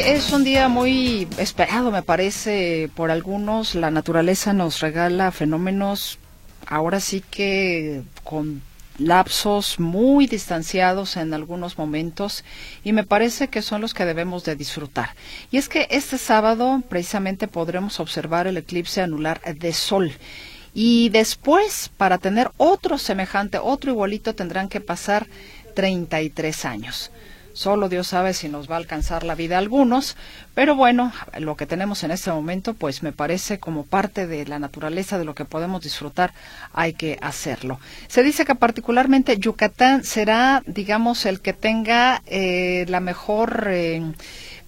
es un día muy esperado, me parece, por algunos. La naturaleza nos regala fenómenos, ahora sí que con lapsos muy distanciados en algunos momentos y me parece que son los que debemos de disfrutar. Y es que este sábado precisamente podremos observar el eclipse anular de sol. Y después, para tener otro semejante, otro igualito, tendrán que pasar 33 años. Solo Dios sabe si nos va a alcanzar la vida a algunos, pero bueno, lo que tenemos en este momento, pues me parece como parte de la naturaleza de lo que podemos disfrutar, hay que hacerlo. Se dice que particularmente Yucatán será, digamos, el que tenga eh, la mejor eh,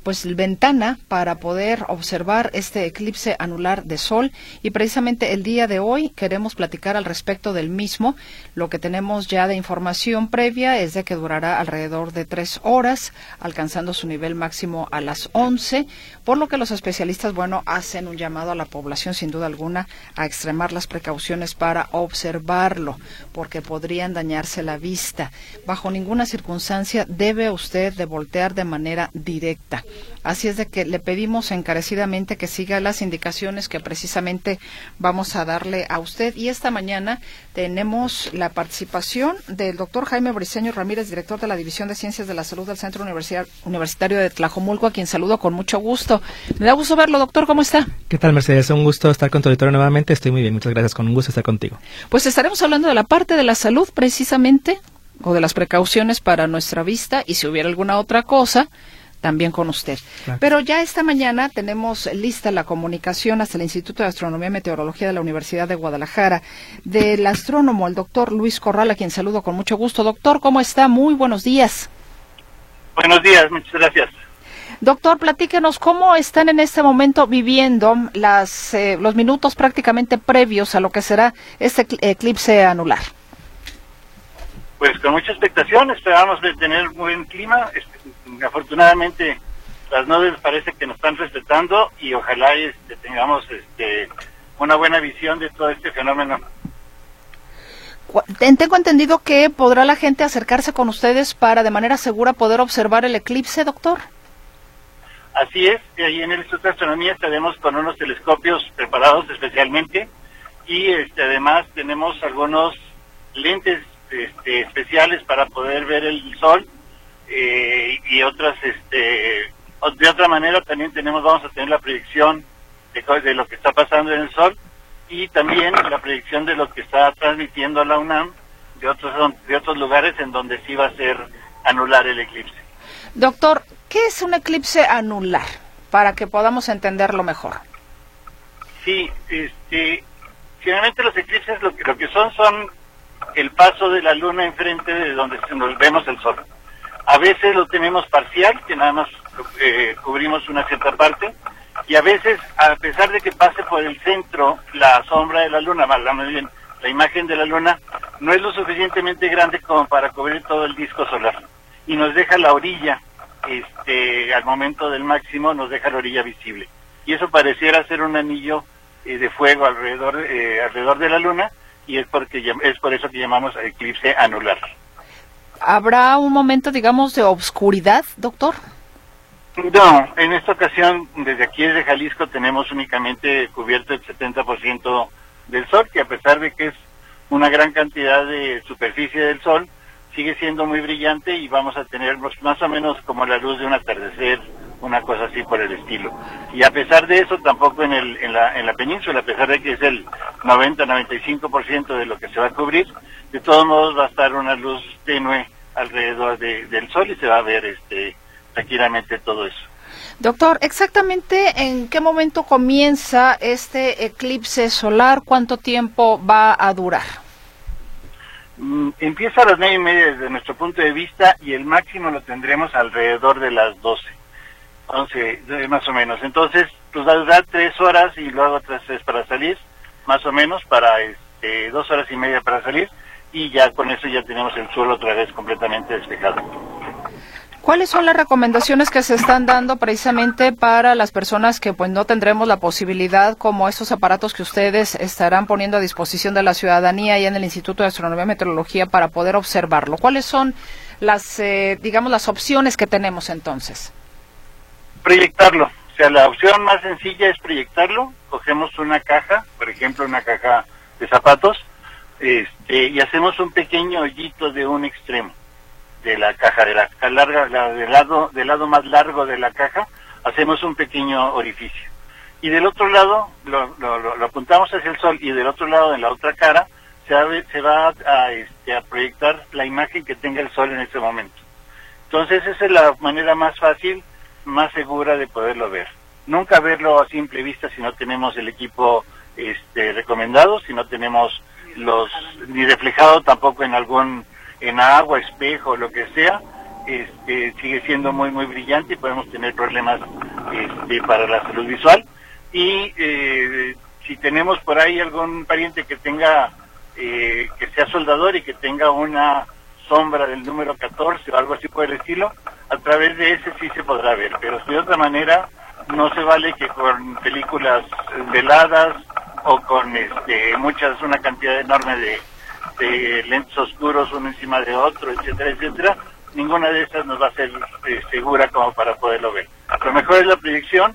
pues ventana para poder observar este eclipse anular de sol y precisamente el día de hoy queremos platicar al respecto del mismo. Lo que tenemos ya de información previa es de que durará alrededor de tres horas, alcanzando su nivel máximo a las once, por lo que los especialistas, bueno, hacen un llamado a la población sin duda alguna a extremar las precauciones para observarlo, porque podrían dañarse la vista. Bajo ninguna circunstancia debe usted de voltear de manera directa. Así es de que le pedimos encarecidamente que siga las indicaciones que precisamente vamos a darle a usted. Y esta mañana tenemos la participación del doctor Jaime Briceño Ramírez, director de la División de Ciencias de la Salud del Centro Universitario de Tlajomulco, a quien saludo con mucho gusto. Me da gusto verlo, doctor. ¿Cómo está? ¿Qué tal, Mercedes? Un gusto estar con tu auditorio nuevamente. Estoy muy bien. Muchas gracias. Con un gusto estar contigo. Pues estaremos hablando de la parte de la salud, precisamente, o de las precauciones para nuestra vista, y si hubiera alguna otra cosa, también con usted. Pero ya esta mañana tenemos lista la comunicación hasta el Instituto de Astronomía y Meteorología de la Universidad de Guadalajara del astrónomo, el doctor Luis Corral, a quien saludo con mucho gusto. Doctor, ¿cómo está? Muy buenos días. Buenos días, muchas gracias. Doctor, platíquenos cómo están en este momento viviendo las, eh, los minutos prácticamente previos a lo que será este eclipse anular. Pues con mucha expectación, esperamos tener buen clima, afortunadamente las nubes parece que nos están respetando y ojalá este, tengamos este, una buena visión de todo este fenómeno. Tengo entendido que podrá la gente acercarse con ustedes para de manera segura poder observar el eclipse, doctor. Así es, ahí en el Instituto de Astronomía estaremos con unos telescopios preparados especialmente y este, además tenemos algunos lentes este, especiales para poder ver el sol eh, y otras, este, de otra manera también tenemos, vamos a tener la predicción de, de lo que está pasando en el Sol y también la predicción de lo que está transmitiendo la UNAM de otros, de otros lugares en donde sí va a ser anular el eclipse. Doctor, ¿qué es un eclipse anular? Para que podamos entenderlo mejor. Sí, este, generalmente los eclipses lo que, lo que son son el paso de la luna enfrente de donde nos vemos el sol. A veces lo tenemos parcial, que nada más eh, cubrimos una cierta parte, y a veces, a pesar de que pase por el centro la sombra de la luna, más bien, la imagen de la luna, no es lo suficientemente grande como para cubrir todo el disco solar. Y nos deja la orilla, este, al momento del máximo, nos deja la orilla visible. Y eso pareciera ser un anillo eh, de fuego alrededor, eh, alrededor de la luna, y es, porque, es por eso que llamamos eclipse anular. ¿Habrá un momento, digamos, de obscuridad, doctor? No, en esta ocasión, desde aquí, desde Jalisco, tenemos únicamente cubierto el 70% del sol, que a pesar de que es una gran cantidad de superficie del sol, sigue siendo muy brillante y vamos a tener más o menos como la luz de un atardecer, una cosa así por el estilo. Y a pesar de eso, tampoco en, el, en, la, en la península, a pesar de que es el 90-95% de lo que se va a cubrir, de todos modos va a estar una luz tenue alrededor del sol y se va a ver este tranquilamente todo eso. Doctor, exactamente en qué momento comienza este eclipse solar, cuánto tiempo va a durar. Mm, empieza a las nueve y media desde nuestro punto de vista y el máximo lo tendremos alrededor de las doce, once más o menos. Entonces, pues va a durar tres horas y luego otras tres para salir, más o menos, para este, dos horas y media para salir y ya con eso ya tenemos el suelo otra vez completamente despejado. ¿Cuáles son las recomendaciones que se están dando precisamente para las personas que pues no tendremos la posibilidad como estos aparatos que ustedes estarán poniendo a disposición de la ciudadanía y en el Instituto de Astronomía y Meteorología para poder observarlo? ¿Cuáles son las eh, digamos las opciones que tenemos entonces? Proyectarlo. O sea, la opción más sencilla es proyectarlo. Cogemos una caja, por ejemplo, una caja de zapatos, este, y hacemos un pequeño hoyito de un extremo de la caja, de la larga, del lado, del lado más largo de la caja, hacemos un pequeño orificio. Y del otro lado lo, lo, apuntamos hacia el sol y del otro lado, en la otra cara, se, se va a, este, a proyectar la imagen que tenga el sol en ese momento. Entonces esa es la manera más fácil, más segura de poderlo ver. Nunca verlo a simple vista si no tenemos el equipo este, recomendado, si no tenemos los ni reflejado tampoco en algún en agua, espejo, lo que sea, este, sigue siendo muy, muy brillante y podemos tener problemas este, para la salud visual. Y eh, si tenemos por ahí algún pariente que tenga, eh, que sea soldador y que tenga una sombra del número 14 o algo así por el estilo, a través de ese sí se podrá ver. Pero de otra manera, no se vale que con películas veladas o con este, muchas, una cantidad enorme de lentes oscuros uno encima de otro, etcétera, etcétera, ninguna de estas nos va a ser eh, segura como para poderlo ver. Lo mejor es la proyección,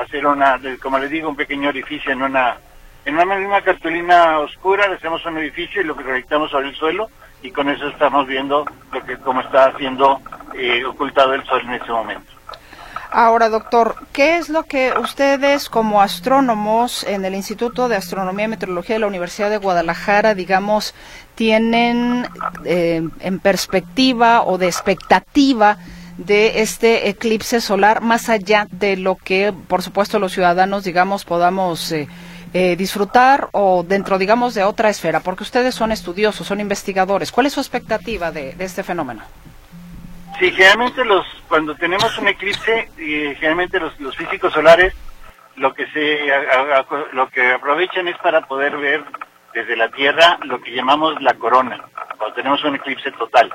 hacer una, como les digo, un pequeño orificio en una en una misma cartulina oscura, le hacemos un edificio y lo proyectamos sobre el suelo y con eso estamos viendo lo que como está haciendo eh, ocultado el sol en ese momento. Ahora, doctor, ¿qué es lo que ustedes como astrónomos en el Instituto de Astronomía y Meteorología de la Universidad de Guadalajara, digamos, tienen eh, en perspectiva o de expectativa de este eclipse solar, más allá de lo que, por supuesto, los ciudadanos, digamos, podamos eh, eh, disfrutar o dentro, digamos, de otra esfera? Porque ustedes son estudiosos, son investigadores. ¿Cuál es su expectativa de este fenómeno? Sí, generalmente los cuando tenemos un eclipse, y generalmente los, los físicos solares lo que se lo que aprovechan es para poder ver desde la Tierra lo que llamamos la corona, cuando tenemos un eclipse total.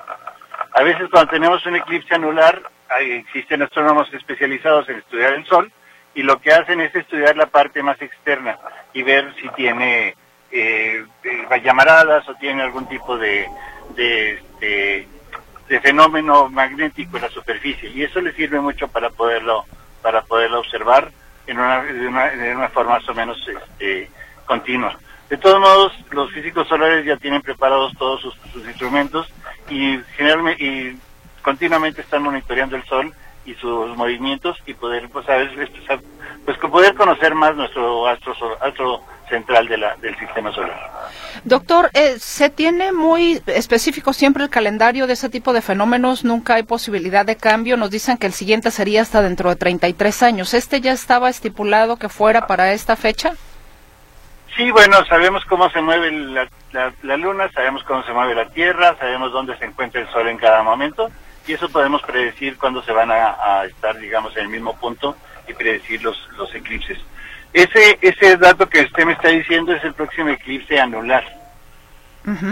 A veces cuando tenemos un eclipse anular, existen astrónomos especializados en estudiar el Sol y lo que hacen es estudiar la parte más externa y ver si tiene eh, eh llamaradas o tiene algún tipo de, de, de este, de fenómeno magnético en la superficie y eso le sirve mucho para poderlo para poderlo observar en una, de una, forma más o menos este, continua. De todos modos, los físicos solares ya tienen preparados todos sus, instrumentos y generalmente y continuamente están monitoreando el sol y sus movimientos y poder pues, pues poder conocer más nuestro astro, astro central de la, del sistema solar. Doctor, eh, ¿se tiene muy específico siempre el calendario de ese tipo de fenómenos? ¿Nunca hay posibilidad de cambio? Nos dicen que el siguiente sería hasta dentro de 33 años. ¿Este ya estaba estipulado que fuera para esta fecha? Sí, bueno, sabemos cómo se mueve la, la, luna, sabemos cómo se mueve la Tierra, sabemos dónde se encuentra el Sol en cada momento y eso podemos predecir cuándo se van a, a estar, digamos, en el mismo punto y predecir los, los eclipses. Ese, ese dato que usted me está diciendo es el próximo eclipse anular.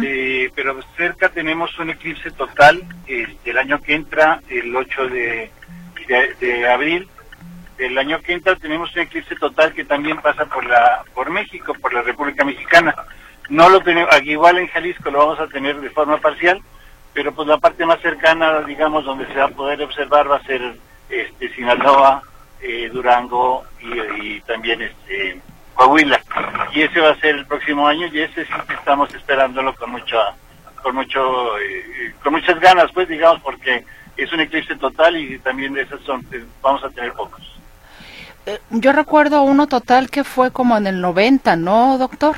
Eh, pero cerca tenemos un eclipse total este, el año que entra, el 8 de, de, abril. El año que entra tenemos un eclipse total que también pasa por la por México, por la República Mexicana. No lo tenemos, igual en Jalisco lo vamos a tener de forma parcial, pero pues la parte más cercana, digamos, donde se va a poder observar va a ser este, Sinaloa, eh, Durango y, también este Coahuila. Y ese va a ser el próximo año y ese sí que estamos esperándolo con mucha con mucho eh, con muchas ganas, pues digamos porque es un eclipse total y también de esas son eh, vamos a tener pocos. yo recuerdo uno total que fue como en el 90, ¿no, doctor?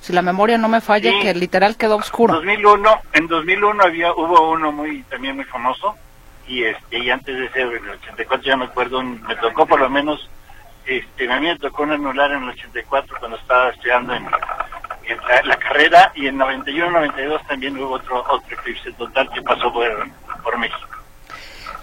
Si la memoria no me falla, que literal quedó oscuro. 2001, en 2001 había hubo uno muy también muy famoso y este y antes de ser en el 84 ya me acuerdo me tocó por lo menos este a mí me tocó un anular en el 84 cuando estaba estudiando en, la, carrera y en 91 92 también hubo otro otro eclipse total que pasó por, por México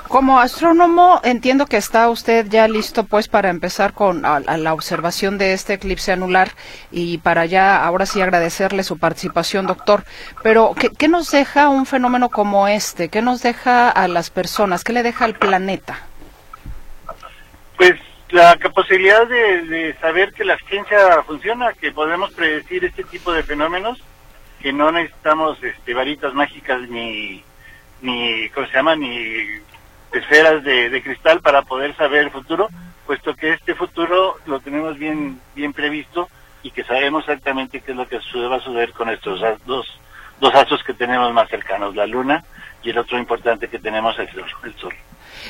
Como astrónomo, entiendo que está usted ya listo pues para empezar con la observación de este eclipse anular y para ya ahora sí agradecerle su participación, doctor. Pero, ¿qué, nos deja un fenómeno como este? ¿Qué nos deja a las personas? ¿Qué le deja al planeta? Pues la posibilidad de, saber que la ciencia funciona, que podemos predecir este tipo de fenómenos, que no necesitamos este, varitas mágicas ni, ni ¿cómo se llama? Ni esferas de, cristal para poder saber el futuro, puesto que este futuro lo tenemos bien, bien previsto y que sabemos exactamente qué es lo que va a suceder con estos dos, dos astros que tenemos más cercanos, la Luna y el otro importante que tenemos, el El sol.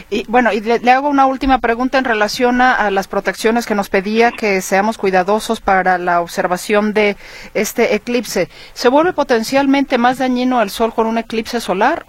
Y bueno, y le, hago una última pregunta en relación a, las protecciones que nos pedía que seamos cuidadosos para la observación de este eclipse. ¿Se vuelve potencialmente más dañino el Sol con un eclipse solar?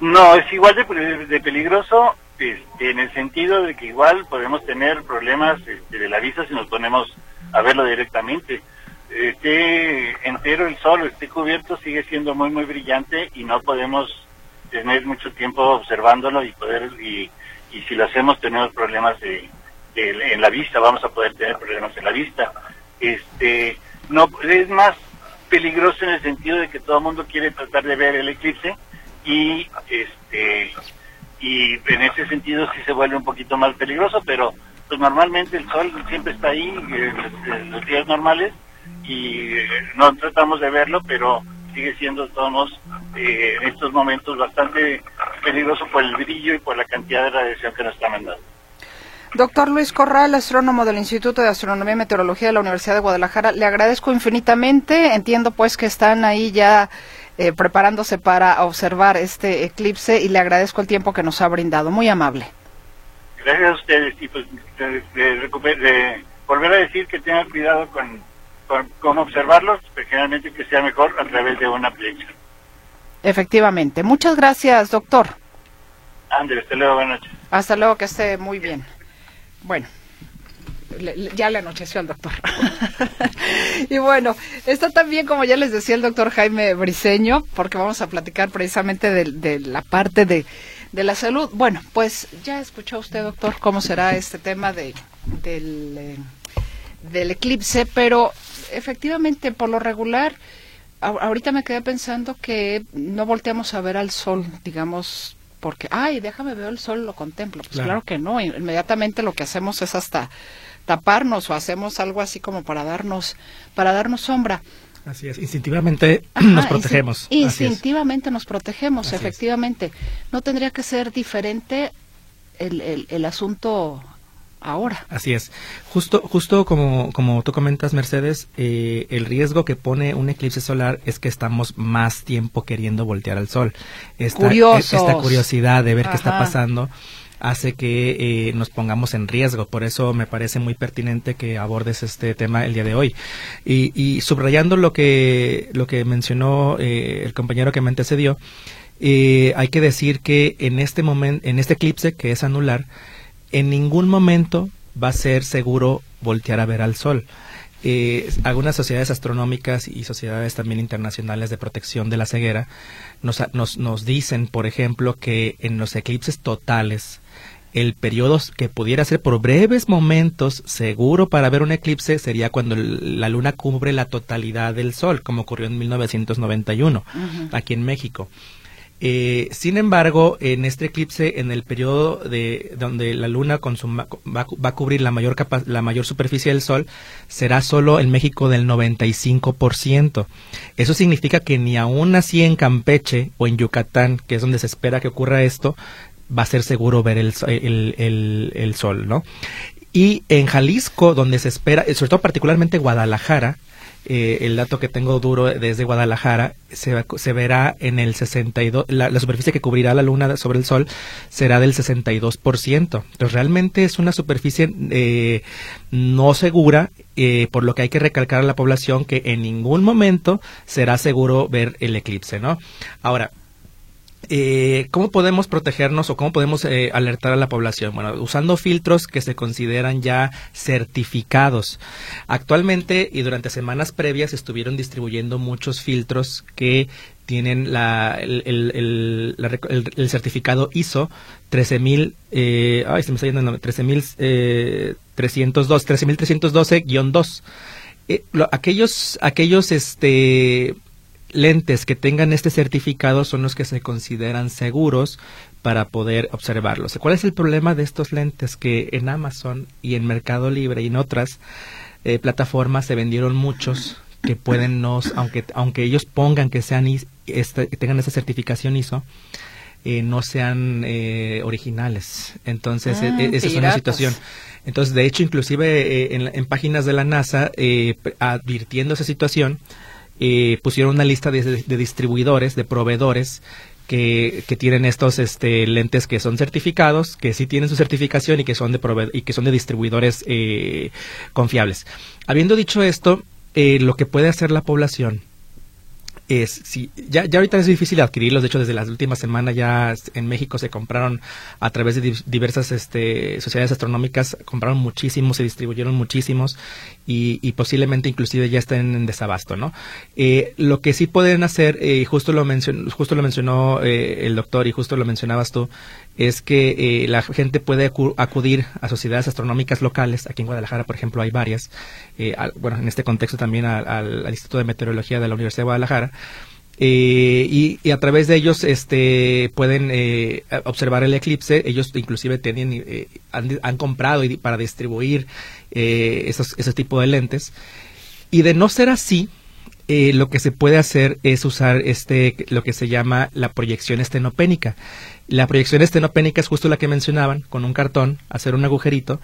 No, es igual de, peligroso este, en el sentido de que igual podemos tener problemas este, de la vista si nos ponemos a verlo directamente. Esté entero el sol, esté cubierto, sigue siendo muy, muy brillante y no podemos tener mucho tiempo observándolo y poder y, y si lo hacemos tenemos problemas de, en la vista vamos a poder tener problemas en la vista este no es más peligroso en el sentido de que todo el mundo quiere tratar de ver el eclipse y este y en ese sentido sí se vuelve un poquito más peligroso pero pues normalmente el sol siempre está ahí en los días normales y eh, no tratamos de verlo pero sigue siendo todos eh, en estos momentos bastante peligroso por el brillo y por la cantidad de radiación que nos está mandando. Doctor Luis Corral, astrónomo del Instituto de Astronomía y Meteorología de la Universidad de Guadalajara, le agradezco infinitamente. Entiendo pues que están ahí ya eh, preparándose para observar este eclipse y le agradezco el tiempo que nos ha brindado. Muy amable. Gracias a ustedes y pues de volver a decir que tengan cuidado con cómo observarlos, pues, generalmente que sea mejor a través de una flecha. Efectivamente. Muchas gracias, doctor. Andrés, hasta luego, buenas noches. Hasta luego, que esté muy bien. Bueno. Ya le anocheció al doctor. y bueno, está también, como ya les decía el doctor Jaime Briseño, porque vamos a platicar precisamente de, la parte de, la salud. Bueno, pues ya escuchó usted, doctor, cómo será este tema de, del, eh, del eclipse, pero efectivamente, por lo regular, ahorita me quedé pensando que no volteamos a ver al sol, digamos, porque, ay, déjame ver el sol, lo contemplo. Pues claro. que no, inmediatamente lo que hacemos es hasta taparnos o hacemos algo así como para darnos, para darnos sombra. Así es, instintivamente nos protegemos. Instintivamente nos protegemos, efectivamente. No tendría que ser diferente el, el, el asunto ahora. Así es. Justo, justo como, como tú comentas, Mercedes, eh, el riesgo que pone un eclipse solar es que estamos más tiempo queriendo voltear al sol. Esta, esta curiosidad de ver qué está pasando hace que eh, nos pongamos en riesgo. Por eso me parece muy pertinente que abordes este tema el día de hoy. Y, subrayando lo que, lo que mencionó eh, el compañero que me antecedió, hay que decir que en este momento, en este eclipse que es anular, en ningún momento va a ser seguro voltear a ver al sol. Eh, algunas sociedades astronómicas y sociedades también internacionales de protección de la ceguera nos, nos, nos dicen, por ejemplo, que en los eclipses totales, el periodo que pudiera ser por breves momentos seguro para ver un eclipse sería cuando la luna cubre la totalidad del sol, como ocurrió en 1991 aquí en México. Eh, sin embargo, en este eclipse, en el periodo de donde la Luna consuma, va, a cubrir la mayor, la mayor superficie del Sol, será solo en México del 95%. Eso significa que ni aún así en Campeche o en Yucatán, que es donde se espera que ocurra esto, va a ser seguro ver el, el, el Sol, ¿no? Y en Jalisco, donde se espera, sobre todo particularmente Guadalajara, eh, el dato que tengo duro desde Guadalajara, se, se verá en el 62, la, la, superficie que cubrirá la luna sobre el sol será del 62%. Entonces realmente es una superficie eh, no segura, eh, por lo que hay que recalcar a la población que en ningún momento será seguro ver el eclipse, ¿no? Ahora, eh, ¿Cómo podemos protegernos o cómo podemos eh, alertar a la población? Bueno, usando filtros que se consideran ya certificados. Actualmente y durante semanas previas estuvieron distribuyendo muchos filtros que tienen la, el, certificado ISO 13000, eh, ay, se me está yendo el nombre, 13312, 13312-2. Eh, aquellos, aquellos, este, lentes que tengan este certificado son los que se consideran seguros para poder observarlos. ¿Cuál es el problema de estos lentes? Que en Amazon y en Mercado Libre y en otras eh, plataformas se vendieron muchos que pueden no, aunque, aunque ellos pongan que sean este, tengan esa certificación ISO, eh, no sean eh, originales. Entonces, e, e, esa es una situación. Entonces, de hecho, inclusive en, en, páginas de la NASA, advirtiendo esa situación, eh, pusieron una lista de, distribuidores, de proveedores que, que, tienen estos este, lentes que son certificados, que sí tienen su certificación y que son de, y que son de distribuidores eh, confiables. Habiendo dicho esto, eh, lo que puede hacer la población es si ya, ya ahorita es difícil adquirirlos de hecho desde las últimas semanas ya en México se compraron a través de diversas este, sociedades astronómicas compraron muchísimos se distribuyeron muchísimos y, y posiblemente inclusive ya estén en desabasto no eh, lo que sí pueden hacer eh, justo lo mencionó justo lo mencionó eh, el doctor y justo lo mencionabas tú es que eh, la gente puede acudir a sociedades astronómicas locales. Aquí en Guadalajara, por ejemplo, hay varias. Eh, bueno, en este contexto también al, Instituto de Meteorología de la Universidad de Guadalajara. Eh, y, a través de ellos este, pueden observar el eclipse. Ellos inclusive tienen, han, comprado para distribuir esos, ese tipo de lentes. Y de no ser así, lo que se puede hacer es usar este lo que se llama la proyección estenopénica. La proyección estenopénica es justo la que mencionaban, con un cartón, hacer un agujerito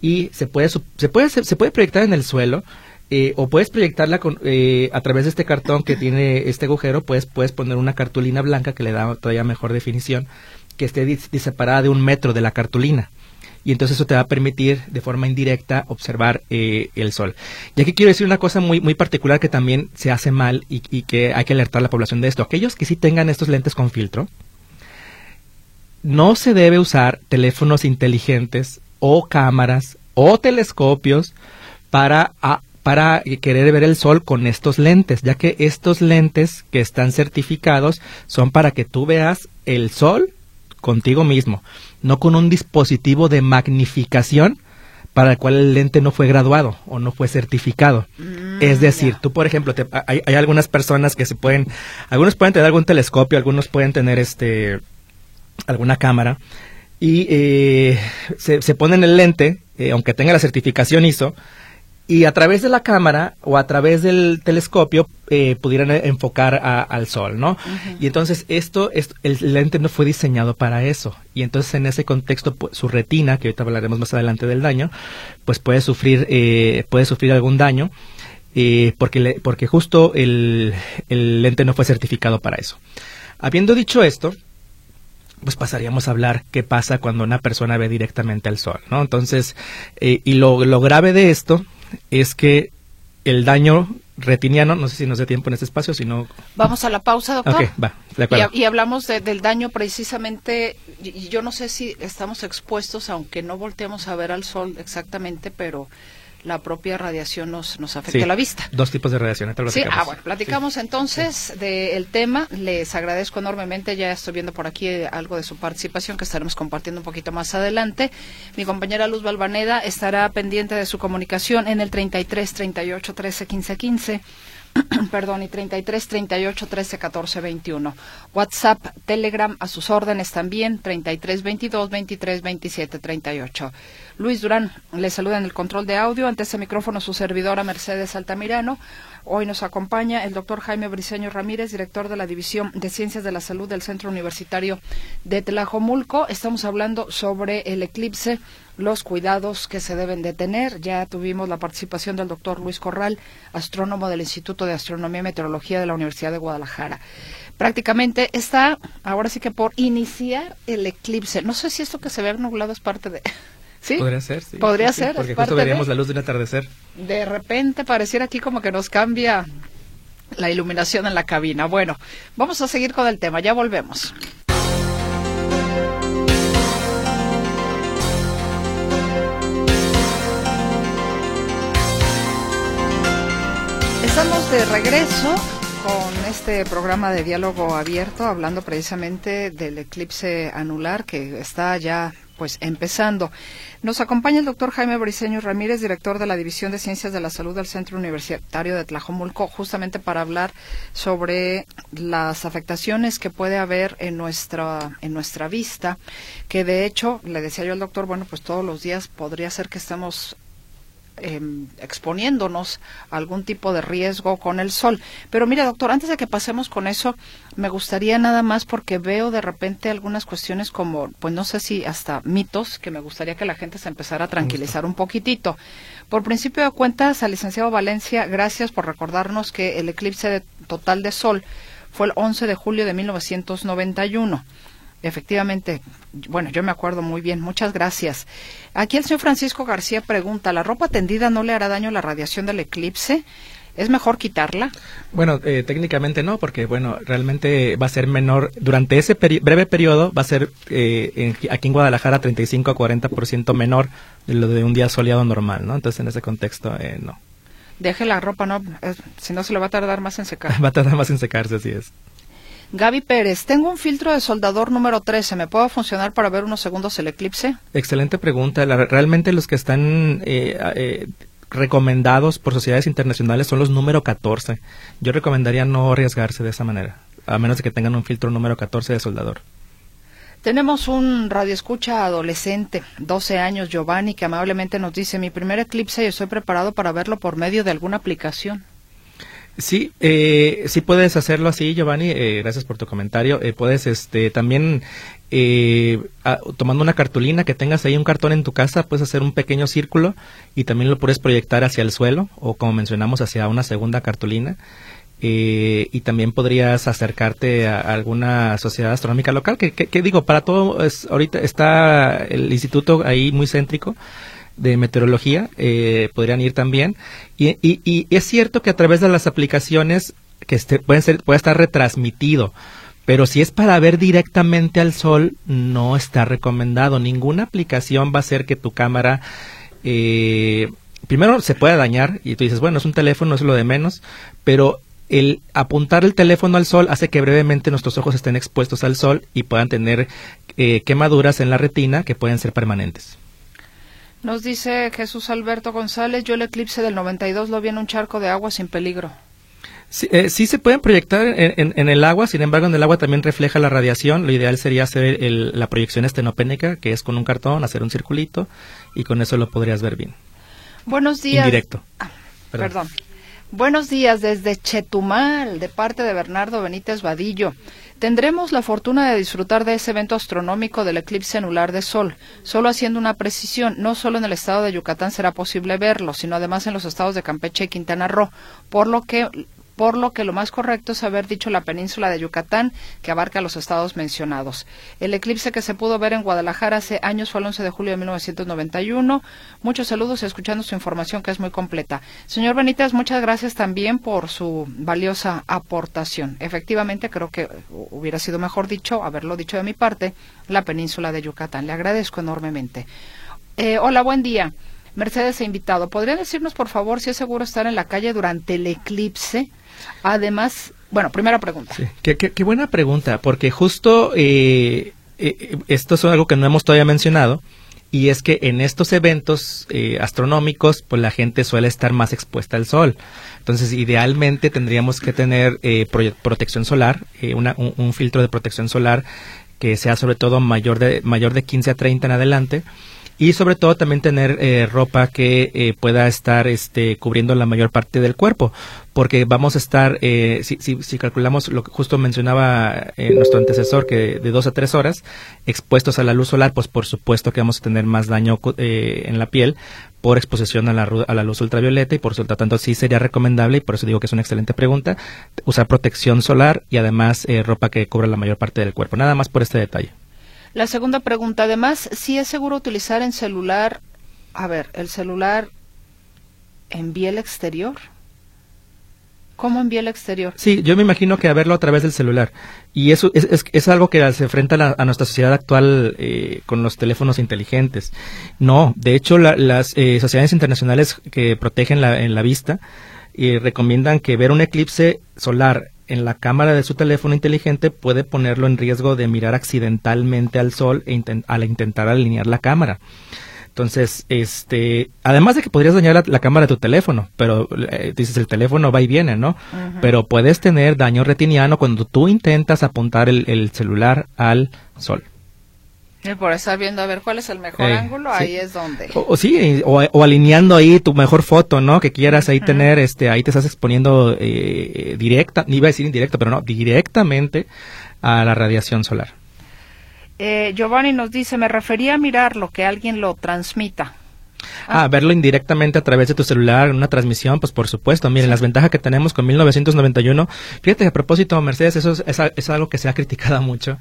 y se puede, se puede, se puede proyectar en el suelo eh, o puedes proyectarla con, eh, a través de este cartón que tiene este agujero, puedes, puedes poner una cartulina blanca que le da todavía mejor definición, que esté separada de un metro de la cartulina. Y entonces eso te va a permitir de forma indirecta observar eh, el sol. Y aquí quiero decir una cosa muy, muy particular que también se hace mal y, que hay que alertar a la población de esto. Aquellos que sí tengan estos lentes con filtro, no se debe usar teléfonos inteligentes o cámaras o telescopios para, para querer ver el sol con estos lentes, ya que estos lentes que están certificados son para que tú veas el sol contigo mismo, no con un dispositivo de magnificación para el cual el lente no fue graduado o no fue certificado. Mm, es decir, tú, por ejemplo, hay, hay, algunas personas que se pueden, algunos pueden tener algún telescopio, algunos pueden tener este alguna cámara y eh, se, se, pone en el lente, eh, aunque tenga la certificación ISO, y a través de la cámara o a través del telescopio eh, pudieran enfocar al sol, ¿no? Y entonces esto, el lente no fue diseñado para eso. Y entonces en ese contexto su retina, que ahorita hablaremos más adelante del daño, pues puede sufrir, puede sufrir algún daño. porque, porque justo el, el lente no fue certificado para eso. Habiendo dicho esto, pues pasaríamos a hablar qué pasa cuando una persona ve directamente al sol, ¿no? Entonces, eh, y lo, lo grave de esto es que el daño retiniano, no sé si nos dé tiempo en este espacio, si no... Vamos a la pausa, doctor. Va, de acuerdo. Y, hablamos del daño precisamente, y yo no sé si estamos expuestos, aunque no volteemos a ver al sol exactamente, pero la propia radiación nos, nos afecta la vista. Dos tipos de radiación. Sí, ah, bueno, platicamos entonces del tema. Les agradezco enormemente. Ya estoy viendo por aquí algo de su participación que estaremos compartiendo un poquito más adelante. Mi compañera Luz Balvaneda estará pendiente de su comunicación en el 33 38 13 15 15 perdón, y 33 38 13 14 21. WhatsApp, Telegram a sus órdenes también, 33 22 23 27 38. Luis Durán le saluda en el control de audio. Ante este micrófono su servidora Mercedes Altamirano. Hoy nos acompaña el doctor Jaime Briceño Ramírez, director de la División de Ciencias de la Salud del Centro Universitario de Tlajomulco. Estamos hablando sobre el eclipse, los cuidados que se deben de tener. Ya tuvimos la participación del doctor Luis Corral, astrónomo del Instituto de Astronomía y Meteorología de la Universidad de Guadalajara prácticamente está ahora sí que por iniciar el eclipse. No sé si esto que se ve nublado es parte de ¿Sí? Podría ser, sí. Podría ser. porque justo veríamos la luz de un atardecer. De repente pareciera aquí como que nos cambia la iluminación en la cabina. Bueno, vamos a seguir con el tema, ya volvemos. Estamos de regreso con este programa de diálogo abierto, hablando precisamente del eclipse anular que está ya pues empezando. Nos acompaña el doctor Jaime Briceño Ramírez, director de la División de Ciencias de la Salud del Centro Universitario de Tlajomulco, justamente para hablar sobre las afectaciones que puede haber en nuestra, en nuestra vista, que de hecho, le decía yo al doctor, bueno, pues todos los días podría ser que estemos Em, exponiéndonos a algún tipo de riesgo con el sol. Pero mira, doctor, antes de que pasemos con eso, me gustaría nada más porque veo de repente algunas cuestiones como, pues no sé si hasta mitos, que me gustaría que la gente se empezara a tranquilizar un poquitito. Por principio de cuentas, al licenciado Valencia, gracias por recordarnos que el eclipse total de sol fue el 11 de julio de 1991. Efectivamente, bueno, yo me acuerdo muy bien. Muchas gracias. Aquí el señor Francisco García pregunta, ¿la ropa tendida no le hará daño a la radiación del eclipse? ¿Es mejor quitarla? Bueno, eh, técnicamente no, porque bueno, realmente va a ser menor. Durante ese breve periodo va a ser eh, aquí en Guadalajara 35 a 40% menor de lo de un día soleado normal, ¿no? Entonces en ese contexto eh, no. Deje la ropa, no, si no se le va a tardar más en secar. va a tardar más en secarse, así es. Gaby Pérez, tengo un filtro de soldador número 13. ¿Me puedo funcionar para ver unos segundos el eclipse? Excelente pregunta. realmente los que están eh, eh, recomendados por sociedades internacionales son los número 14. Yo recomendaría no arriesgarse de esa manera, a menos de que tengan un filtro número 14 de soldador. Tenemos un radioescucha adolescente, 12 años, Giovanni, que amablemente nos dice, mi primer eclipse y estoy preparado para verlo por medio de alguna aplicación. Sí, eh, sí puedes hacerlo así, Giovanni. Eh, gracias por tu comentario. Eh, puedes, este, también eh, tomando una cartulina que tengas ahí un cartón en tu casa, puedes hacer un pequeño círculo y también lo puedes proyectar hacia el suelo o, como mencionamos, hacia una segunda cartulina. y también podrías acercarte a, alguna sociedad astronómica local. Que, que, digo, para todo, es, ahorita está el instituto ahí muy céntrico de meteorología eh, podrían ir también. Y, y, es cierto que a través de las aplicaciones que este, pueden ser, puede estar retransmitido, pero si es para ver directamente al sol, no está recomendado. Ninguna aplicación va a hacer que tu cámara eh, primero se pueda dañar y tú dices, bueno, es un teléfono, es lo de menos, pero el apuntar el teléfono al sol hace que brevemente nuestros ojos estén expuestos al sol y puedan tener eh, quemaduras en la retina que pueden ser permanentes. Nos dice Jesús Alberto González, yo el eclipse del 92 lo vi en un charco de agua sin peligro. Sí, eh, se pueden proyectar en, el agua, sin embargo en el agua también refleja la radiación. Lo ideal sería hacer la proyección estenopénica, que es con un cartón, hacer un circulito y con eso lo podrías ver bien. Buenos días. Directo. Ah, perdón. Buenos días desde Chetumal, de parte de Bernardo Benítez Vadillo. Tendremos la fortuna de disfrutar de ese evento astronómico del eclipse anular de Sol. Solo haciendo una precisión, no solo en el estado de Yucatán será posible verlo, sino además en los estados de Campeche y Quintana Roo, por lo que por lo que lo más correcto es haber dicho la península de Yucatán, que abarca los estados mencionados. El eclipse que se pudo ver en Guadalajara hace años fue el 11 de julio de 1991. Muchos saludos y escuchando su información que es muy completa. Señor Benítez, muchas gracias también por su valiosa aportación. Efectivamente, creo que hubiera sido mejor dicho, haberlo dicho de mi parte, la península de Yucatán. Le agradezco enormemente. Eh, hola, buen día. Mercedes e invitado, ¿podría decirnos por favor si es seguro estar en la calle durante el eclipse? Además, bueno, primera pregunta. Qué, buena pregunta, porque justo eh, eh, esto es algo que no hemos todavía mencionado, y es que en estos eventos eh, astronómicos, pues la gente suele estar más expuesta al sol. Entonces, idealmente tendríamos que tener protección solar, un, un, filtro de protección solar que sea sobre todo mayor de, mayor de 15 a 30 en adelante y sobre todo también tener eh, ropa que eh, pueda estar este, cubriendo la mayor parte del cuerpo, porque vamos a estar, eh, si, si, si, calculamos lo que justo mencionaba nuestro antecesor, que de dos a tres horas expuestos a la luz solar, pues por supuesto que vamos a tener más daño en la piel por exposición a la, a la luz ultravioleta y por lo tanto sí sería recomendable, y por eso digo que es una excelente pregunta, usar protección solar y además ropa que cubra la mayor parte del cuerpo. Nada más por este detalle. La segunda pregunta, además, si es seguro utilizar en celular, a ver, el celular en el exterior. ¿Cómo en el exterior? Sí, yo me imagino que a verlo a través del celular. Y eso es, es, algo que se enfrenta a, nuestra sociedad actual eh, con los teléfonos inteligentes. No, de hecho, las eh, sociedades internacionales que protegen la, en la vista y recomiendan que ver un eclipse solar en la cámara de su teléfono inteligente puede ponerlo en riesgo de mirar accidentalmente al sol e al intentar alinear la cámara. Entonces, este, además de que podrías dañar la, cámara de tu teléfono, pero eh, dices el teléfono va y viene, ¿no? Pero puedes tener daño retiniano cuando tú intentas apuntar el, celular al sol. Y por estar viendo a ver cuál es el mejor ángulo, ahí es donde. O, sí, o, alineando ahí tu mejor foto, ¿no? Que quieras ahí tener, este, ahí te estás exponiendo eh, directa, ni iba a decir indirecto, pero no, directamente a la radiación solar. Eh, Giovanni nos dice, me refería a mirar lo que alguien lo transmita. Ah, verlo indirectamente a través de tu celular, en una transmisión, pues por supuesto. Miren, las ventajas que tenemos con 1991. Fíjate, a propósito, Mercedes, eso es, es algo que se ha criticado mucho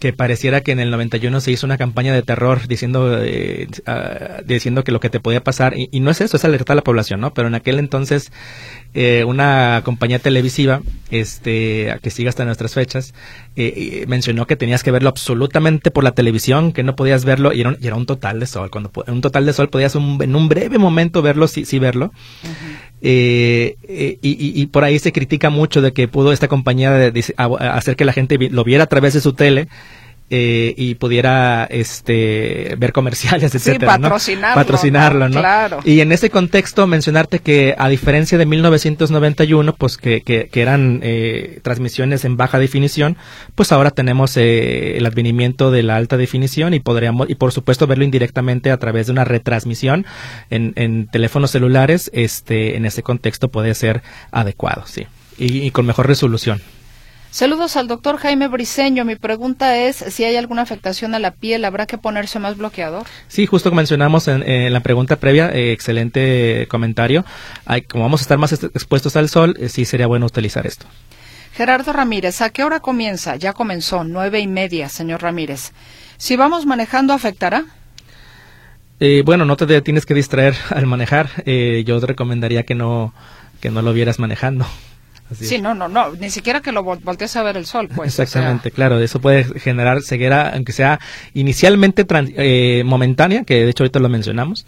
que pareciera que en el 91 se hizo una campaña de terror diciendo eh, ah, diciendo que lo que te podía pasar y, no es eso es alertar a la población no pero en aquel entonces eh, una compañía televisiva este que sigue hasta nuestras fechas eh, mencionó que tenías que verlo absolutamente por la televisión que no podías verlo y era un, un total de sol cuando un total de sol podías en un breve momento verlo sí, sí verlo y, y, por ahí se critica mucho de que pudo esta compañía de, hacer que la gente lo viera a través de su tele eh, y pudiera este ver comerciales, etcétera, patrocinarlo, patrocinarlo, ¿no? Claro. Y en ese contexto mencionarte que a diferencia de 1991, pues que, que, que eran eh, transmisiones en baja definición, pues ahora tenemos eh, el advenimiento de la alta definición y podríamos y por supuesto verlo indirectamente a través de una retransmisión en, en teléfonos celulares, este en ese contexto puede ser adecuado, sí, y con mejor resolución. Saludos al doctor Jaime Briseño. Mi pregunta es si hay alguna afectación a la piel, ¿habrá que ponerse más bloqueador? Sí, justo como mencionamos en, la pregunta previa, eh, excelente comentario. Hay, como vamos a estar más expuestos al sol, eh, sí sería bueno utilizar esto. Gerardo Ramírez, ¿a qué hora comienza? Ya comenzó, nueve y media, señor Ramírez. Si vamos manejando, ¿afectará? Eh, bueno, no te tienes que distraer al manejar. yo te recomendaría que no, que no lo vieras manejando sí, no, no, no, ni siquiera que lo voltees a ver el sol, pues. Exactamente, claro, eso puede generar ceguera, aunque sea inicialmente eh, momentánea, que de hecho ahorita lo mencionamos.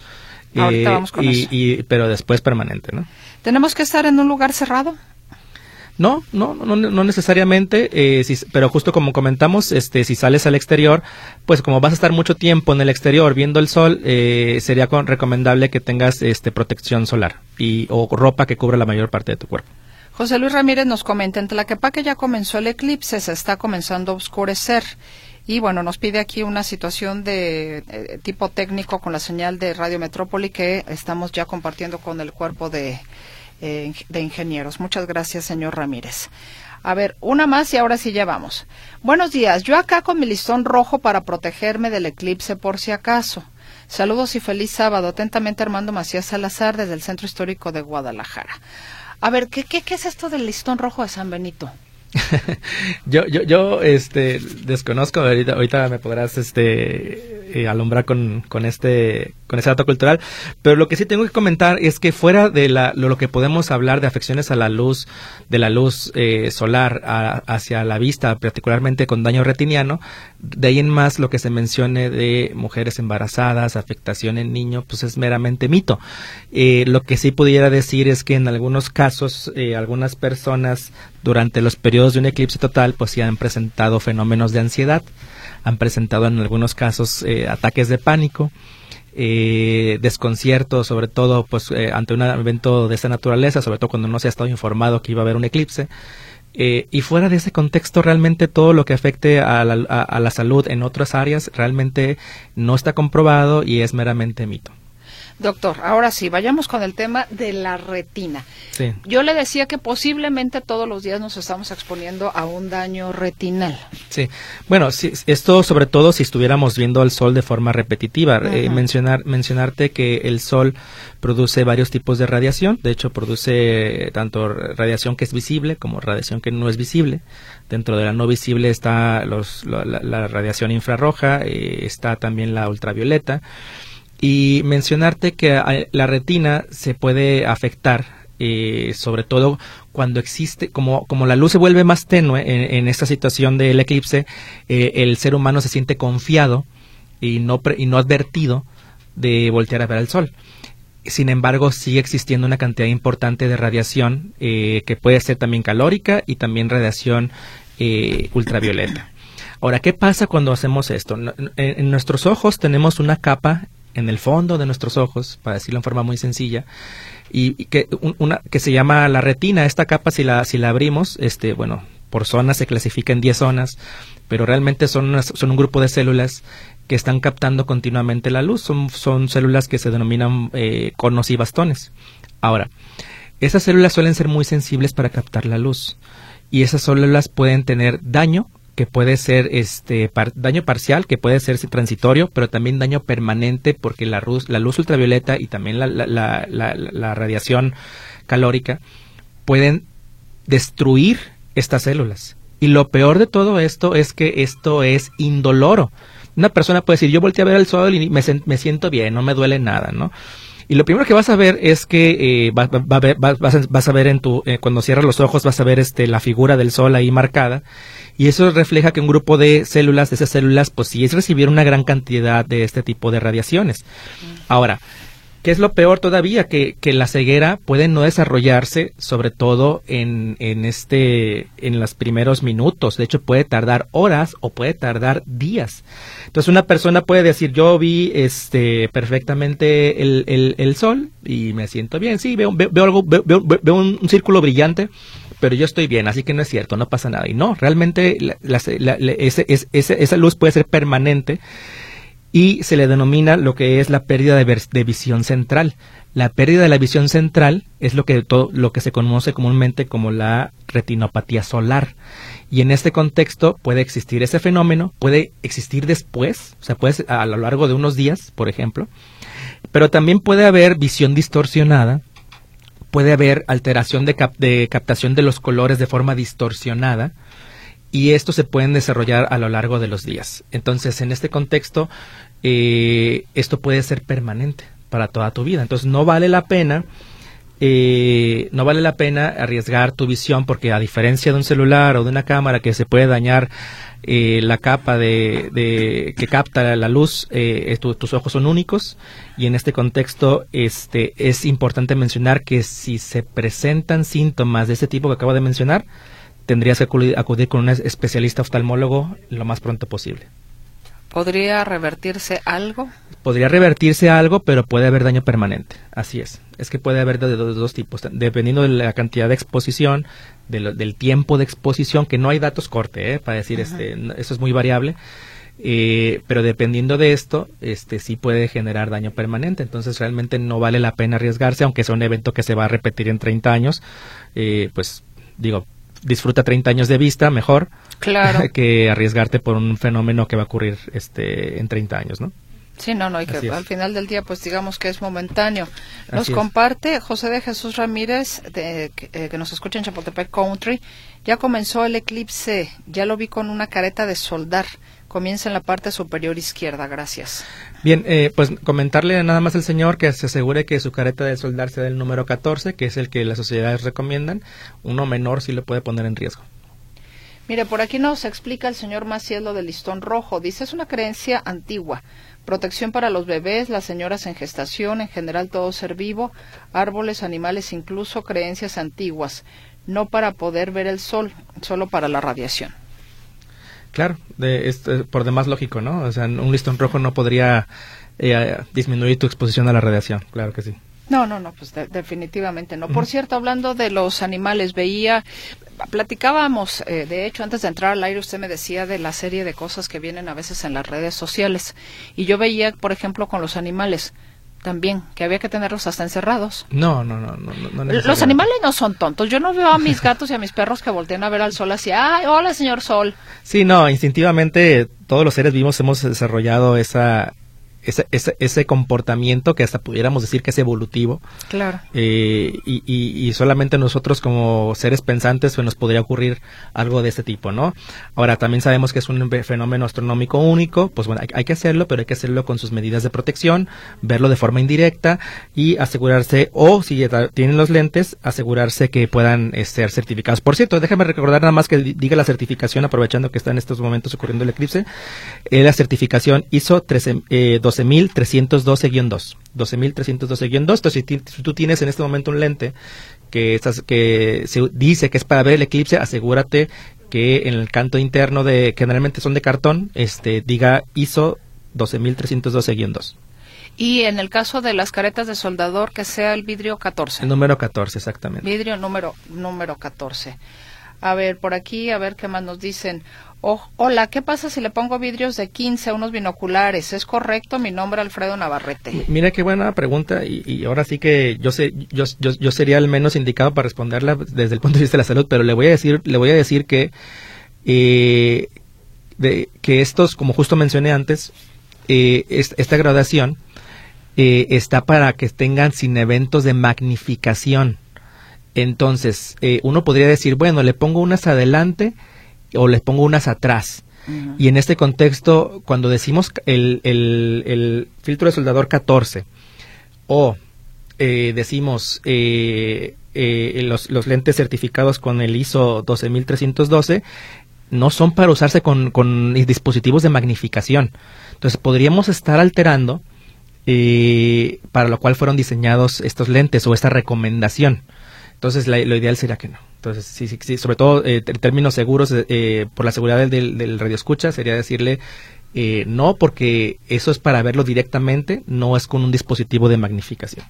Ahorita eh, vamos con y, Y, pero después permanente, ¿no? ¿Tenemos que estar en un lugar cerrado? No, no, no, no necesariamente, eh, pero justo como comentamos, este, si sales al exterior, pues como vas a estar mucho tiempo en el exterior viendo el sol, eh, sería recomendable que tengas este, protección solar y o ropa que cubra la mayor parte de tu cuerpo. José Luis Ramírez nos comenta, en Tlaquepaque ya comenzó el eclipse, se está comenzando a oscurecer. Y bueno, nos pide aquí una situación de eh, tipo técnico con la señal de Radio Metrópoli que estamos ya compartiendo con el cuerpo de, eh, de ingenieros. Muchas gracias, señor Ramírez. A ver, una más y ahora sí ya vamos. Buenos días, yo acá con mi listón rojo para protegerme del eclipse por si acaso. Saludos y feliz sábado. Atentamente Armando Macías Salazar desde el Centro Histórico de Guadalajara. A ver, ¿qué, qué, qué es esto del listón rojo de San Benito? yo, yo, yo, este, desconozco, ahorita, ahorita me podrás, este, eh, alumbrar con, con este, con ese dato cultural, pero lo que sí tengo que comentar es que fuera de la, lo, que podemos hablar de afecciones a la luz, de la luz eh, solar hacia la vista, particularmente con daño retiniano, de ahí en más lo que se mencione de mujeres embarazadas, afectación en niño, pues es meramente mito. Eh, lo que sí pudiera decir es que en algunos casos, algunas personas durante los periodos de un eclipse total, pues sí han presentado fenómenos de ansiedad, han presentado en algunos casos eh, ataques de pánico, eh, desconcierto, sobre todo pues eh, ante un evento de esta naturaleza, sobre todo cuando no se ha estado informado que iba a haber un eclipse. y fuera de ese contexto, realmente todo lo que afecte a la salud en otras áreas realmente no está comprobado y es meramente mito. Doctor, ahora sí, vayamos con el tema de la retina. Yo le decía que posiblemente todos los días nos estamos exponiendo a un daño retinal. Sí, bueno, esto sobre todo si estuviéramos viendo al sol de forma repetitiva. Eh, mencionar, mencionarte que el sol produce varios tipos de radiación, de hecho produce tanto radiación que es visible como radiación que no es visible. Dentro de la no visible está la, radiación infrarroja, eh, está también la ultravioleta y mencionarte que eh, la retina se puede afectar eh, sobre todo cuando existe, como, como la luz se vuelve más tenue en, esta situación del eclipse, eh, el ser humano se siente confiado y no, y no advertido de voltear a ver al sol. sin embargo, sigue existiendo una cantidad importante de radiación eh, que puede ser también calórica y también radiación eh, ultravioleta. Ahora, ¿qué pasa cuando hacemos esto? En, nuestros ojos tenemos una capa en el fondo de nuestros ojos, para decirlo en forma muy sencilla, y, que, una, que se llama la retina. Esta capa, si la, si la abrimos, este, bueno, por zonas se clasifica en 10 zonas, pero realmente son, son un grupo de células que están captando continuamente la luz. Son, son células que se denominan eh, conos y bastones. Ahora, esas células suelen ser muy sensibles para captar la luz y esas células pueden tener daño que puede ser este daño parcial, que puede ser transitorio, pero también daño permanente porque la luz, la luz ultravioleta y también la, la, la radiación calórica pueden destruir estas células. Y lo peor de todo esto es que esto es indoloro. Una persona puede decir, yo volteé a ver el sol y me, me siento bien, no me duele nada, ¿no? Y lo primero que vas a ver es que eh, vas, a ver en tu, eh, cuando cierras los ojos, vas a ver este, la figura del sol ahí marcada. Y eso refleja que un grupo de células, de esas células, pues sí es recibir una gran cantidad de este tipo de radiaciones. Ahora, ¿Qué es lo peor todavía? Que, que, la ceguera puede no desarrollarse, sobre todo en, en, este, en los primeros minutos. De hecho, puede tardar horas o puede tardar días. Entonces, una persona puede decir, yo vi este, perfectamente el, el, el sol y me siento bien. Sí, veo, veo, algo, veo, veo un, círculo brillante, pero yo estoy bien, así que no es cierto, no pasa nada. Y no, realmente ese, esa luz puede ser permanente y se le denomina lo que es la pérdida de, visión central. La pérdida de la visión central es lo que, todo, lo que se conoce comúnmente como la retinopatía solar. Y en este contexto puede existir ese fenómeno, puede existir después, o sea, puede a lo largo de unos días, por ejemplo, pero también puede haber visión distorsionada, puede haber alteración de, de captación de los colores de forma distorsionada, y estos se pueden desarrollar a lo largo de los días. Entonces, en este contexto, eh, esto puede ser permanente para toda tu vida. Entonces, no vale la pena, eh, no vale la pena arriesgar tu visión porque a diferencia de un celular o de una cámara que se puede dañar eh, la capa de, que capta la luz, tus ojos son únicos y en este contexto este, es importante mencionar que si se presentan síntomas de este tipo que acabo de mencionar, tendrías que acudir, con un especialista oftalmólogo lo más pronto posible. ¿Podría revertirse algo? Podría revertirse algo, pero puede haber daño permanente. Así es. Es que puede haber de, dos, tipos, dependiendo de la cantidad de exposición, del tiempo de exposición, que no hay datos corte, ¿eh? para decir, este, eso es muy variable. Eh, pero dependiendo de esto, este sí puede generar daño permanente. Entonces realmente no vale la pena arriesgarse, aunque sea un evento que se va a repetir en 30 años. Eh, pues digo, disfruta 30 años de vista mejor que arriesgarte por un fenómeno que va a ocurrir este en 30 años, ¿no? Sí, no, no, y que al final del día, pues digamos que es momentáneo. Nos comparte José de Jesús Ramírez, de, eh, que nos escucha en Chapultepec Country. Ya comenzó el eclipse, ya lo vi con una careta de soldar. Comienza en la parte superior izquierda, gracias. Bien, eh, pues comentarle nada más al señor que se asegure que su careta de soldar sea del número 14, que es el que las sociedades recomiendan. Uno menor sí lo puede poner en riesgo. Mire, por aquí nos explica el señor Maciel lo del listón rojo. Dice, es una creencia antigua. Protección para los bebés, las señoras en gestación, en general todo ser vivo, árboles, animales, incluso creencias antiguas. No para poder ver el sol, solo para la radiación. Claro, de, es, por demás lógico, ¿no? O sea, un listón rojo no podría eh, disminuir tu exposición a la radiación, claro que sí. No, no, no, pues definitivamente no. Por cierto, hablando de los animales, veía, platicábamos, eh, de hecho, antes de entrar al aire, usted me decía de la serie de cosas que vienen a veces en las redes sociales. Y yo veía, por ejemplo, con los animales, también, que había que tenerlos hasta encerrados. No, no, no, no, no Los animales no son tontos. Yo no veo a mis gatos y a mis perros que volteen a ver al sol así, ay, hola, señor sol. Sí, no, instintivamente todos los seres vivos hemos desarrollado esa ese, ese, ese, comportamiento que hasta pudiéramos decir que es evolutivo. Claro. Eh, y, y, solamente nosotros como seres pensantes nos podría ocurrir algo de este tipo, ¿no? Ahora, también sabemos que es un fenómeno astronómico único, pues bueno, hay, que hacerlo, pero hay que hacerlo con sus medidas de protección, verlo de forma indirecta y asegurarse, o si tienen los lentes, asegurarse que puedan eh, ser certificados. Por cierto, déjame recordar nada más que diga la certificación, aprovechando que está en estos momentos ocurriendo el eclipse, eh, la certificación ISO 13, 12312-2. 12312-2. Entonces, si, tú tienes en este momento un lente que, estás, que se dice que es para ver el eclipse, asegúrate que en el canto interno de, generalmente son de cartón, este, diga ISO 12312-2. Y en el caso de las caretas de soldador, que sea el vidrio 14. El número 14, exactamente. Vidrio número, número 14. A ver, por aquí, a ver qué más nos dicen. Hola, ¿qué pasa si le pongo vidrios de 15 a unos binoculares? ¿Es correcto? Mi nombre Alfredo Navarrete. Mira qué buena pregunta y, ahora sí que yo sé yo, yo, sería el menos indicado para responderla desde el punto de vista de la salud, pero le voy a decir le voy a decir que eh, de, que estos, como justo mencioné antes, eh, esta gradación eh, está para que tengan sin eventos de magnificación. Entonces, eh, uno podría decir, bueno, le pongo unas adelante o le pongo unas atrás. Y en este contexto, cuando decimos el, el, filtro de soldador 14 o eh, decimos los, los, lentes certificados con el ISO 12312, no son para usarse con, con dispositivos de magnificación. Entonces podríamos estar alterando eh, para lo cual fueron diseñados estos lentes o esta recomendación. Entonces, lo ideal sería que no. Entonces, sí, sí, sí sobre todo eh, en términos seguros, eh, por la seguridad del, del radio escucha, sería decirle eh, no, porque eso es para verlo directamente, no es con un dispositivo de magnificación.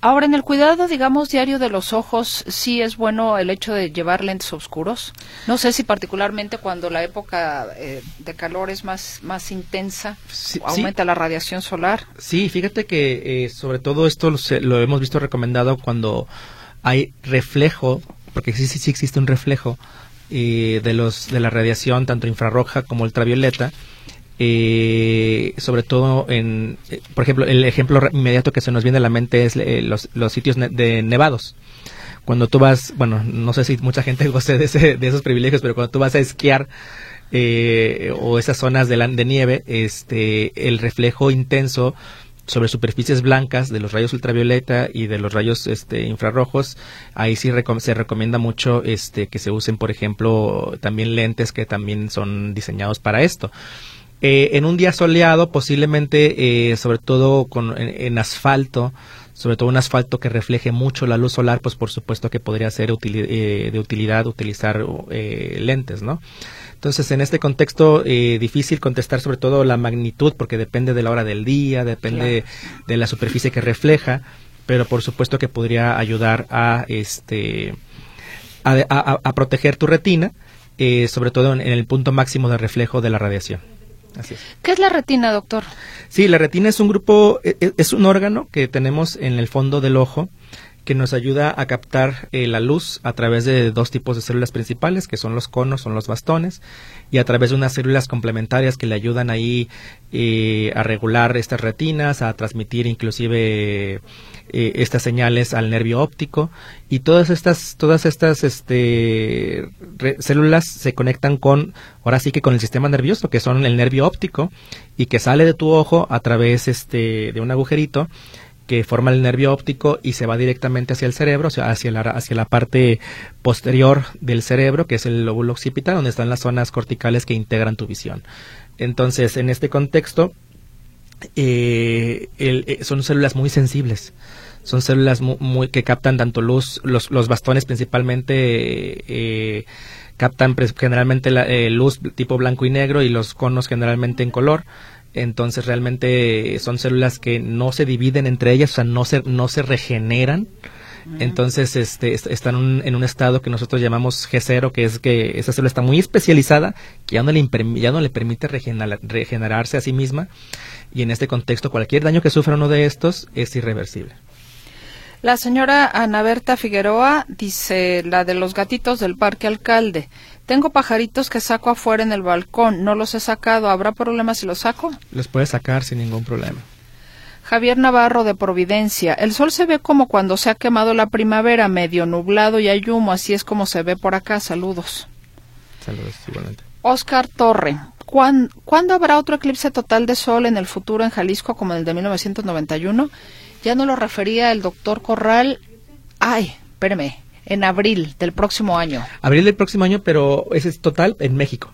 Ahora, en el cuidado, digamos, diario de los ojos, sí es bueno el hecho de llevar lentes oscuros. No sé si particularmente cuando la época eh, de calor es más, más intensa, aumenta la radiación solar. Sí, fíjate que eh, sobre todo esto lo, hemos visto recomendado cuando hay reflejo, porque sí, sí, sí existe un reflejo eh, de, los, de la radiación, tanto infrarroja como ultravioleta eh, sobre todo en, eh, por ejemplo, el ejemplo inmediato que se nos viene a la mente es eh, los, los, sitios de nevados. Cuando tú vas, bueno, no sé si mucha gente goce de, ese, de esos privilegios, pero cuando tú vas a esquiar eh, o esas zonas de, de nieve, este, el reflejo intenso sobre superficies blancas de los rayos ultravioleta y de los rayos este, infrarrojos, ahí sí se recomienda mucho este, que se usen, por ejemplo, también lentes que también son diseñados para esto. Eh, en un día soleado, posiblemente, eh, sobre todo con, en, asfalto, sobre todo un asfalto que refleje mucho la luz solar, pues por supuesto que podría ser eh, de utilidad utilizar lentes, ¿no? Entonces, en este contexto, difícil contestar sobre todo la magnitud, porque depende de la hora del día, depende de la superficie que refleja, pero por supuesto que podría ayudar a, este, a, proteger tu retina, sobre todo en el punto máximo de reflejo de la radiación. ¿Qué es la retina, doctor? Sí, la retina es un grupo, e, e, es un órgano que tenemos en el fondo del ojo que nos ayuda a captar eh, la luz a través de dos tipos de células principales, que son los conos, son los bastones, y a través de unas células complementarias que le ayudan ahí eh, a regular estas retinas, a transmitir inclusive eh, estas señales al nervio óptico y todas estas todas estas este, células se conectan con ahora sí que con el sistema nervioso que son el nervio óptico y que sale de tu ojo a través este de un agujerito que forma el nervio óptico y se va directamente hacia el cerebro, o sea, hacia la, hacia la parte posterior del cerebro, que es el lóbulo occipital, donde están las zonas corticales que integran tu visión. Entonces, en este contexto, eh, eh, son células muy sensibles. Son células muy, que captan tanto luz, los, los bastones principalmente eh, captan generalmente la, luz tipo blanco y negro y los conos generalmente en color. Entonces realmente son células que no se dividen entre ellas, o sea, no se, no se regeneran. Entonces, este, están en un estado que nosotros llamamos G0, que es que esa célula está muy especializada, que ya no le, ya no le permite regenerarse a sí misma y en este contexto cualquier daño que sufra uno de estos es irreversible. La señora Ana Berta Figueroa dice, la de los gatitos del Parque Alcalde. Tengo pajaritos que saco afuera en el balcón, no los he sacado. ¿Habrá problema si los saco? Los puedes sacar sin ningún problema. Javier Navarro de Providencia. El sol se ve como cuando se ha quemado la primavera, medio nublado y hay humo, así es como se ve por acá. Saludos. Saludos, igualmente. Oscar Torre. ¿Cuándo, habrá otro eclipse total de sol en el futuro en Jalisco como el de 1991? Ya no lo refería el doctor Corral. Ay, espérame, en abril del próximo año. Abril del próximo año, pero ese es total en México.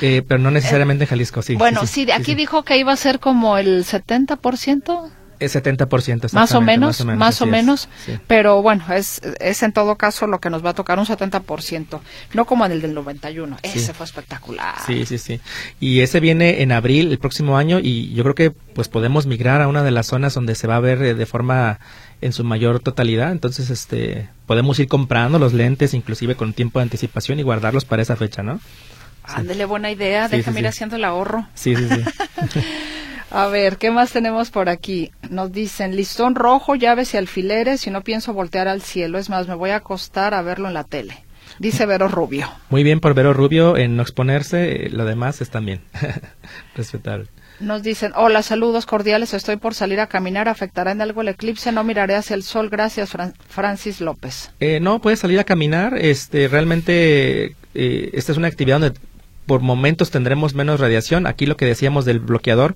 Eh, pero no necesariamente en Jalisco, sí. Bueno, sí, aquí dijo que iba a ser como el 70%. Es 70%. Más o menos, más o menos, pero bueno, es, es en todo caso lo que nos va a tocar un 70%, no como en el del 91. Ese fue espectacular. Sí, sí, sí. Y ese viene en abril el próximo año y yo creo que pues podemos migrar a una de las zonas donde se va a ver eh, de forma en su mayor totalidad. Entonces, este, podemos ir comprando los lentes inclusive con tiempo de anticipación y guardarlos para esa fecha, ¿no? Ándele, buena idea. Déjame ir haciendo el ahorro. Sí, sí, sí. A ver, ¿qué más tenemos por aquí? Nos dicen listón rojo, llaves y alfileres y no pienso voltear al cielo. Es más, me voy a acostar a verlo en la tele. Dice Vero Rubio. Muy bien por Vero Rubio en no exponerse. Lo demás es también respetable. Nos dicen, hola, saludos cordiales, estoy por salir a caminar, ¿afectará en algo el eclipse? No miraré hacia el sol, gracias, Francis López. Eh, no, puedes salir a caminar, este, realmente eh, esta es una actividad donde por momentos tendremos menos radiación. Aquí lo que decíamos del bloqueador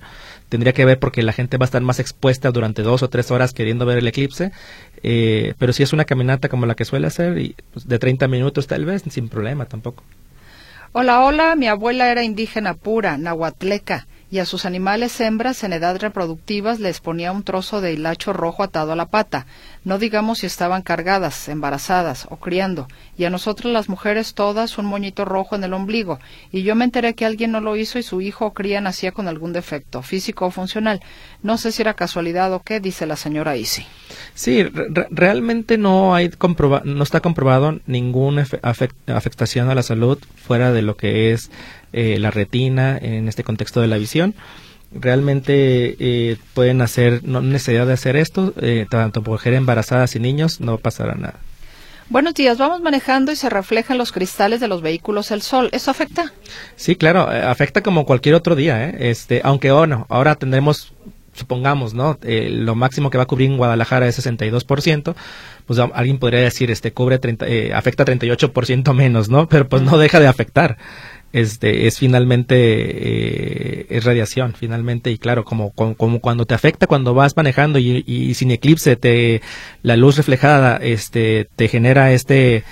tendría que ver porque la gente va a estar más expuesta durante dos o tres horas queriendo ver el eclipse. Eh, pero si es una caminata como la que suele hacer, y, pues, de 30 minutos tal vez, sin problema tampoco. Hola, hola, mi abuela era indígena pura, nahuatleca y a sus animales hembras en edad reproductivas les ponía un trozo de hilacho rojo atado a la pata, no digamos si estaban cargadas, embarazadas o criando, y a nosotros las mujeres todas un moñito rojo en el ombligo, y yo me enteré que alguien no lo hizo y su hijo o cría nacía con algún defecto, físico o funcional. No sé si era casualidad o qué, dice la señora Isi. Sí, realmente no hay no está comprobado ninguna afectación a la salud fuera de lo que es eh, la retina en este contexto de la visión. Realmente eh, pueden hacer, no necesidad de hacer esto, eh, tanto mujeres embarazadas y niños, no pasará nada. Buenos días, vamos manejando y se reflejan los cristales de los vehículos el sol. ¿Eso afecta? Sí, claro, afecta como cualquier otro día, Este, aunque bueno, ahora tendremos supongamos, ¿no? lo máximo que va a cubrir en Guadalajara es 62%, pues alguien podría decir, este, cubre 30, eh, afecta 38% menos, ¿no? Pero pues no deja de afectar este, es finalmente eh, es radiación finalmente y claro como, como, cuando te afecta cuando vas manejando y, sin eclipse te la luz reflejada este te genera este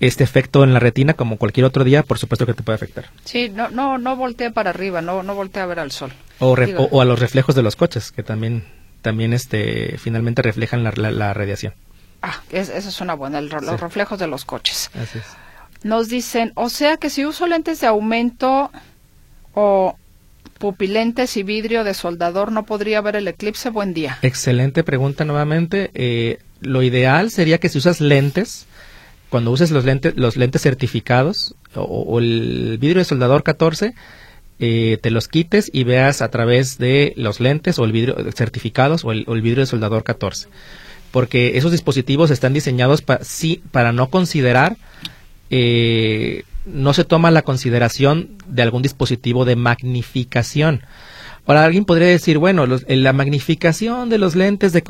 este efecto en la retina como cualquier otro día por supuesto que te puede afectar. Sí no no no voltea para arriba no no voltea a ver al sol. O, o, a los reflejos de los coches que también también este finalmente reflejan la, la, radiación. Ah esa es una buena los reflejos de los coches. Así es. Nos dicen, o sea que si uso lentes de aumento o pupilentes y vidrio de soldador, ¿no podría ver el eclipse? Buen día. Excelente pregunta nuevamente. Eh, lo ideal sería que si usas lentes, cuando uses los lentes, los lentes certificados o, el vidrio de soldador 14, eh, te los quites y veas a través de los lentes o el vidrio certificados o el, vidrio de soldador 14. Porque esos dispositivos están diseñados sí, para no considerar eh, no se toma la consideración de algún dispositivo de magnificación. Ahora alguien podría decir, bueno, la magnificación de los lentes de,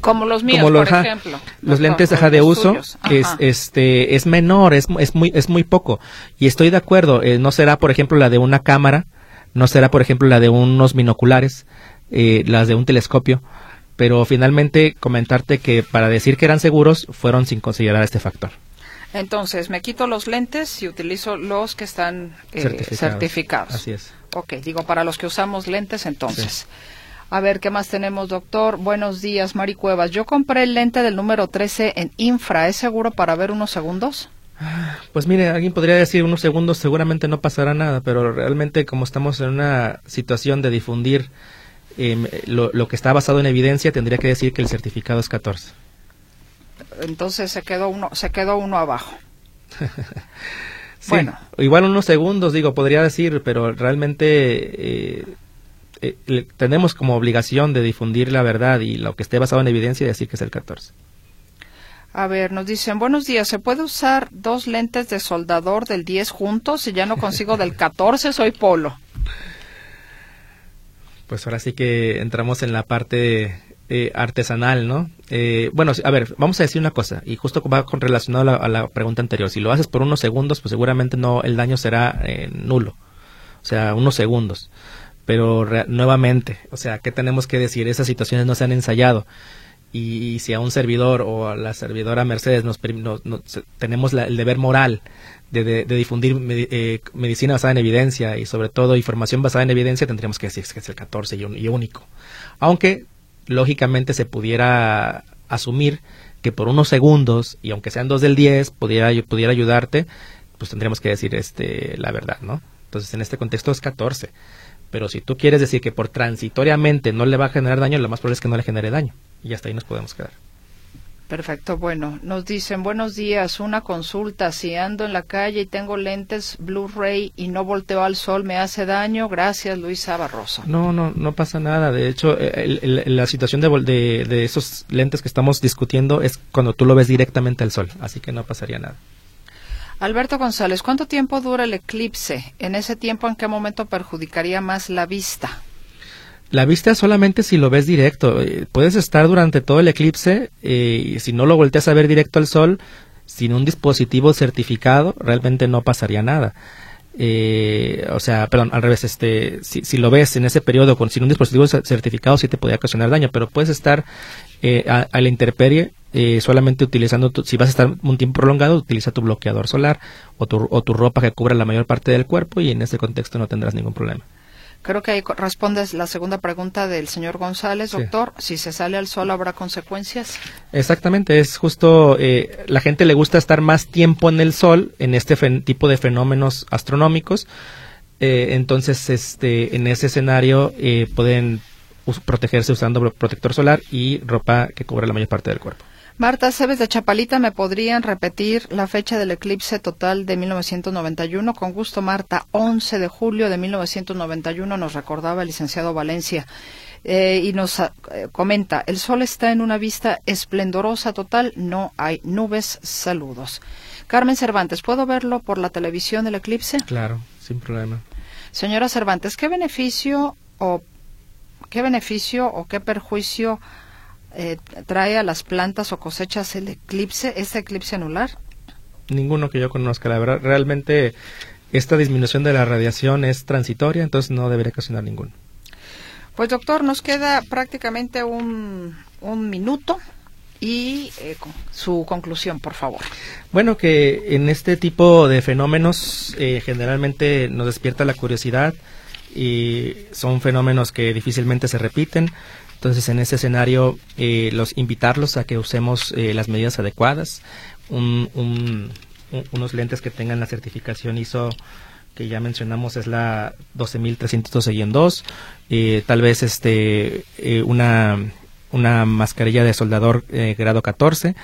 como los míos, por ejemplo, los lentes de uso es este es menor, es, es muy es muy poco y estoy de acuerdo. Eh, no será, por ejemplo, la de una cámara, no será, por ejemplo, la de unos binoculares, eh, las de un telescopio, pero finalmente comentarte que para decir que eran seguros fueron sin considerar este factor. Entonces, me quito los lentes y utilizo los que están eh, certificados. Así es. Ok, digo, para los que usamos lentes, entonces. A ver, ¿qué más tenemos, doctor? Buenos días, Mari Cuevas. Yo compré el lente del número 13 en infra. ¿Es seguro para ver unos segundos? Pues mire, alguien podría decir unos segundos, seguramente no pasará nada, pero realmente como estamos en una situación de difundir em, lo, lo, que está basado en evidencia, tendría que decir que el certificado es 14 entonces se quedó uno, se quedó uno abajo. bueno. Igual unos segundos, digo, podría decir, pero realmente eh, eh, tenemos como obligación de difundir la verdad y lo que esté basado en evidencia y decir que es el 14. A ver, nos dicen, buenos días, ¿se puede usar dos lentes de soldador del 10 juntos? Si ya no consigo del 14, soy polo. Pues ahora sí que entramos en la parte eh, artesanal, ¿no? Eh, bueno, a ver, vamos a decir una cosa, y justo va con relacionado a la, pregunta anterior. Si lo haces por unos segundos, pues seguramente no, el daño será eh, nulo. O sea, unos segundos. Pero nuevamente, o sea, ¿qué tenemos que decir? Esas situaciones no se han ensayado. y, si a un servidor o a la servidora Mercedes nos, tenemos el deber moral de, difundir eh, medicina basada en evidencia y sobre todo información basada en evidencia, tendríamos que decir que es el 14 y, único. Aunque lógicamente se pudiera asumir que por unos segundos, y aunque sean dos del 10, pudiera, pudiera ayudarte, pues tendríamos que decir este, la verdad, ¿no? Entonces, en este contexto es 14. Pero si tú quieres decir que por transitoriamente no le va a generar daño, lo más probable es que no le genere daño. Y hasta ahí nos podemos quedar. Perfecto, bueno, nos dicen buenos días, una consulta, si ando en la calle y tengo lentes Blu-ray y no volteo al sol, ¿me hace daño? Gracias, Luisa Barroso. No, no, no pasa nada, de hecho, eh, la situación de, de, de esos lentes que estamos discutiendo es cuando tú lo ves directamente al sol, así que no pasaría nada. Alberto González, ¿cuánto tiempo dura el eclipse? En ese tiempo, ¿en qué momento perjudicaría más la vista? La vista solamente si lo ves directo. Eh, puedes estar durante todo el eclipse eh, y si no lo volteas a ver directo al sol, sin un dispositivo certificado, realmente no pasaría nada. Eh, o sea, perdón, al revés, este, si, lo ves en ese periodo con, sin un dispositivo certificado, sí te podría ocasionar daño, pero puedes estar a, la intemperie solamente utilizando, si vas a estar un tiempo prolongado, utiliza tu bloqueador solar o tu, o tu ropa que cubra la mayor parte del cuerpo y en ese contexto no tendrás ningún problema. Creo que ahí respondes la segunda pregunta del señor González, doctor. Si se sale al sol, ¿habrá consecuencias? Exactamente, es justo, eh, la gente le gusta estar más tiempo en el sol, en este tipo de fenómenos astronómicos. Eh, entonces, este, en ese escenario eh, pueden protegerse usando protector solar y ropa que cubre la mayor parte del cuerpo. Marta Cebes de Chapalita, ¿me podrían repetir la fecha del eclipse total de 1991? Con gusto, Marta. 11 de julio de 1991 nos recordaba el licenciado Valencia. Eh, y nos eh, comenta, el sol está en una vista esplendorosa total, no hay nubes, saludos. Carmen Cervantes, ¿puedo verlo por la televisión el eclipse? Claro, sin problema. Señora Cervantes, ¿qué beneficio o qué beneficio o qué perjuicio eh, trae a las plantas o cosechas el eclipse, ese eclipse anular? Ninguno que yo conozca, la verdad. Realmente esta disminución de la radiación es transitoria, entonces no debería ocasionar ninguno. Pues doctor, nos queda prácticamente un, un minuto y eh, su conclusión, por favor. Bueno, que en este tipo de fenómenos eh, generalmente nos despierta la curiosidad y son fenómenos que difícilmente se repiten. Entonces, en ese escenario, eh, los invitarlos a que usemos eh, las medidas adecuadas, unos lentes que tengan la certificación ISO que ya mencionamos es la 12312 en 2, eh, tal vez este una una mascarilla de soldador grado 14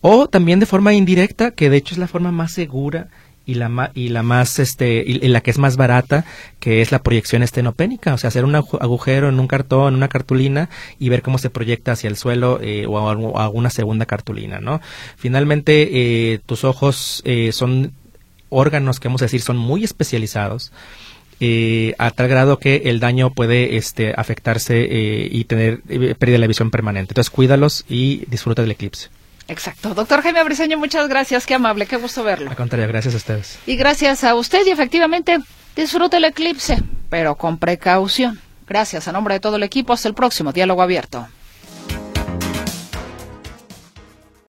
o también de forma indirecta que de hecho es la forma más segura y la y la más este y, la que es más barata que es la proyección estenopénica o sea hacer un agujero en un cartón en una cartulina y ver cómo se proyecta hacia el suelo eh, o a, alguna segunda cartulina no finalmente eh, tus ojos eh, son órganos que vamos a decir son muy especializados a tal grado que el daño puede este, afectarse y tener pérdida de la visión permanente. Entonces cuídalos y disfruta del eclipse. Exacto. Doctor Jaime Briseño, muchas gracias. Qué amable, qué gusto verlo. Al contrario, gracias a ustedes. Y gracias a usted y efectivamente disfrute el eclipse, pero con precaución. Gracias a nombre de todo el equipo. Hasta el próximo Diálogo Abierto.